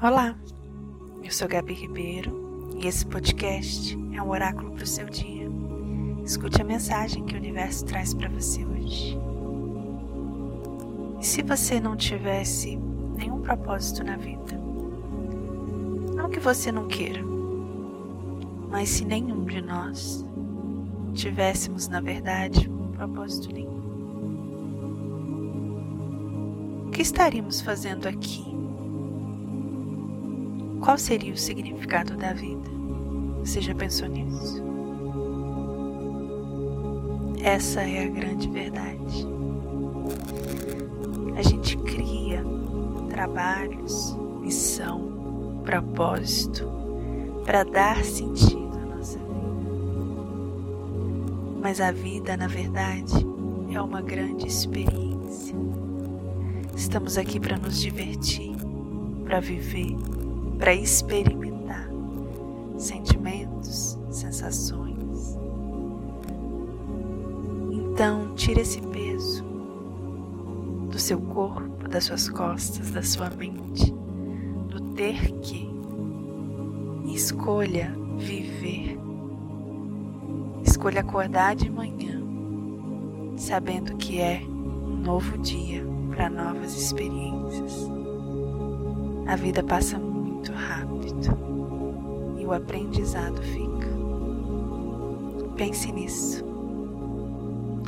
Olá, eu sou Gabi Ribeiro e esse podcast é um oráculo para o seu dia. Escute a mensagem que o universo traz para você hoje. E se você não tivesse nenhum propósito na vida? Não que você não queira, mas se nenhum de nós tivéssemos, na verdade, um propósito nenhum, o que estaríamos fazendo aqui? Qual seria o significado da vida? Você já pensou nisso? Essa é a grande verdade. A gente cria trabalhos, missão, propósito para dar sentido à nossa vida. Mas a vida, na verdade, é uma grande experiência. Estamos aqui para nos divertir, para viver para experimentar sentimentos, sensações. Então, tire esse peso do seu corpo, das suas costas, da sua mente, do ter que. E escolha viver. Escolha acordar de manhã, sabendo que é um novo dia para novas experiências. A vida passa muito rápido e o aprendizado fica. Pense nisso.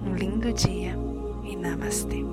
Um lindo dia e namastê.